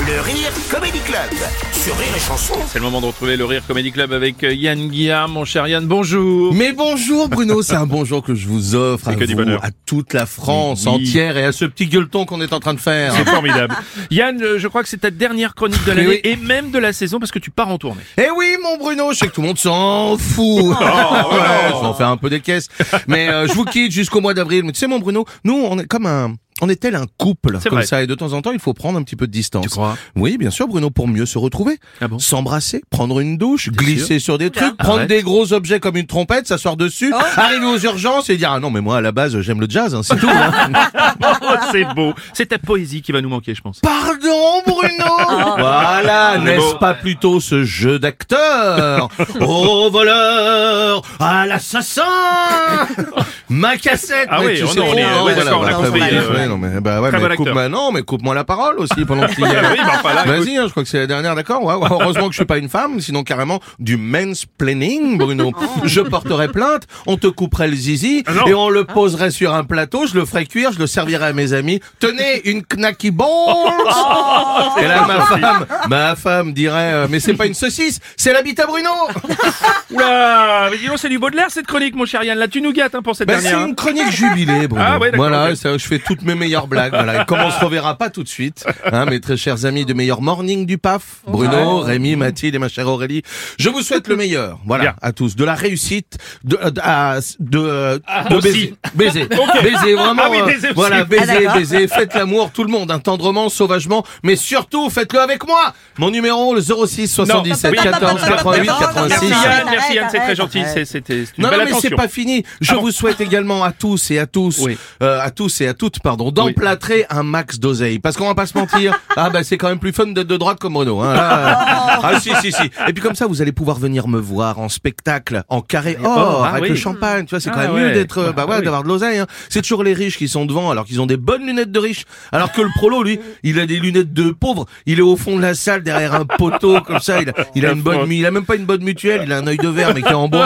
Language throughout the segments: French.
Le Rire Comedy Club sur Rire et Chanson. C'est le moment de retrouver le Rire Comedy Club avec euh, Yann Guillaume. Mon cher Yann, bonjour. Mais bonjour Bruno, c'est un bonjour que je vous offre à, que vous, bonheur. à toute la France Oui. entière et à ce petit gueuleton qu'on est en train de faire. C'est formidable. Yann, euh, je crois que c'est ta dernière chronique de l'année Oui, et même de la saison parce que tu pars en tournée. Eh oui mon Bruno, je sais que tout le monde s'en fout. ouais, je vais en faire un peu des caisses. Mais euh, je vous quitte jusqu'au mois d'avril. Mais tu sais mon Bruno, nous on est comme un... On est tel un couple, comme vrai. ça, et de temps en temps, il faut prendre un petit peu de distance. Tu crois? Oui, bien sûr, Bruno, pour mieux se retrouver. Ah bon? S'embrasser, prendre une douche, glisser sur des trucs, prendre Arrête. des gros objets comme une trompette, s'asseoir dessus, arriver aux urgences et dire ah non mais moi à la base j'aime le jazz, hein, c'est tout. hein. Oh, c'est beau. C'est ta poésie qui va nous manquer, je pense. Pardon Bruno Voilà, C'est n'est-ce pas plutôt ce jeu d'acteur? Au voleur, à l'assassin Ma cassette Ah mais oui, tu oh sais non, on est- hein, ouais, voilà, on a voilà, compris, ouais, non, mais, bah ouais, Très mais bon coupe-moi, non, mais coupe-moi la parole aussi pendant qu'il y a... Oui, bah, enfin, là, écoute. Vas-y, hein, je crois que c'est la dernière, d'accord? Ouais, ouais, Heureusement que je suis pas une femme, sinon carrément du mansplaining, Bruno. Je porterai plainte, on te couperait le zizi, Ah non. et on le poserait sur un plateau, je le ferais cuire, je le servirais à mes amis. Tenez, une knacky balls Et là, ma femme, ma femme dirait, euh, mais c'est pas une saucisse, c'est la bite à Bruno Oula, mais dis donc, c'est du Baudelaire cette chronique, mon cher Yann. Là, tu nous gâtes hein, pour cette Ben, c'est dernière. hein. une chronique jubilée, Bruno. Ah ouais, voilà, ça, je fais toutes mes meilleures blagues. Voilà. Et comme on se reverra pas tout de suite, hein, mes très chers amis de meilleur morning du PAF, Bruno, Rémi, Mathilde et ma chère Aurélie, je vous souhaite le meilleur. Voilà, Bien. à tous, de la réussite, de, de, à- de, Ah, baiser, baiser, baiser, vraiment. Ah oui, euh, baiser voilà, Ah, baiser, baiser, faites l'amour, tout le monde, hein, tendrement, sauvagement, mais surtout, faites-le avec moi. Mon numéro, le 06 77 Oui. 14 88 86. Merci Yann, merci Yann, c'est très arrête, gentil. C'était Non, non, mais c'est pas fini. Je Ah bon vous souhaite également à tous et à tous, Oui. euh, à tous et à toutes, pardon, d'emplâtrer un max d'oseille. Parce qu'on va pas se mentir. ah, bah, c'est quand même plus fun d'être de droite comme Renault, hein. Là, ah, si, si, si. Et puis comme ça, vous allez pouvoir venir me voir en spectacle, en carré or, ah avec oui. le champagne. Tu vois, c'est quand Ah même mieux ouais. d'être, bah, Ah ouais, oui. d'avoir de l'oseille, hein. C'est toujours les riches qui sont devant, alors qu'ils ont des bonnes lunettes de riches. Alors que le prolo, lui, il a des lunettes de pauvre. Il est au fond de la salle, derrière un poteau, comme ça. Il a, il a une bonne, il a même pas une bonne mutuelle. Il a un œil de verre, mais qui est en bois.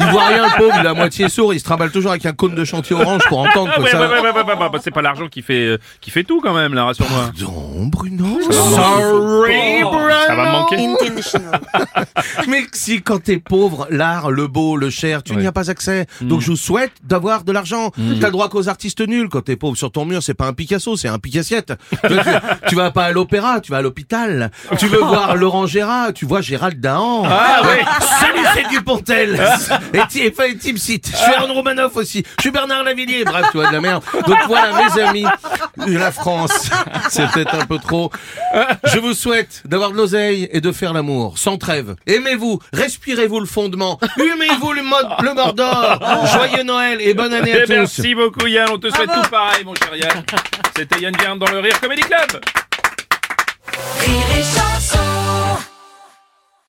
Il voit rien, le pauvre. Il est à moitié sourd. Il se trimballe toujours avec un cône de chantier orange pour entendre Ah ouais, ça. ouais, ouais, ouais, ouais, ouais, ouais, c'est pas l'argent qui fait euh, qui fait tout quand même là, rassure-moi. Pardon, Bruno. Sorry, Bruno. Ça va me manquer. Mais si quand t'es pauvre, l'art, le beau, le cher, tu n'y as pas accès. Donc je vous souhaite d'avoir de l'argent. T'as droit qu'aux artistes nuls. Quand t'es pauvre sur ton mur, c'est pas un Picasso, c'est un Picassiette. tu, tu, tu vas pas à l'opéra, tu vas à l'hôpital. Tu veux voir Laurent Gérard, tu vois Gérald Dahan. Ah ouais. Salut, c'est Dupontel. et Ti- et, et Tim Sit. Je suis Aaron Romanoff aussi. Je suis Bernard Lavillier. Bref, tu vois de la merde. Donc voilà, mes amis, la France, c'est peut-être un peu trop. Je vous souhaite d'avoir de l'oseille et de faire l'amour, sans trêve. Aimez-vous, respirez-vous le fondement, humez-vous le, mode, le Mordor. Joyeux Noël et bonne année à tous. merci beaucoup Yann, on te souhaite tout pareil mon cher Yann. C'était Yann Guillaume dans le Rire Comedy Club. Rire et chanson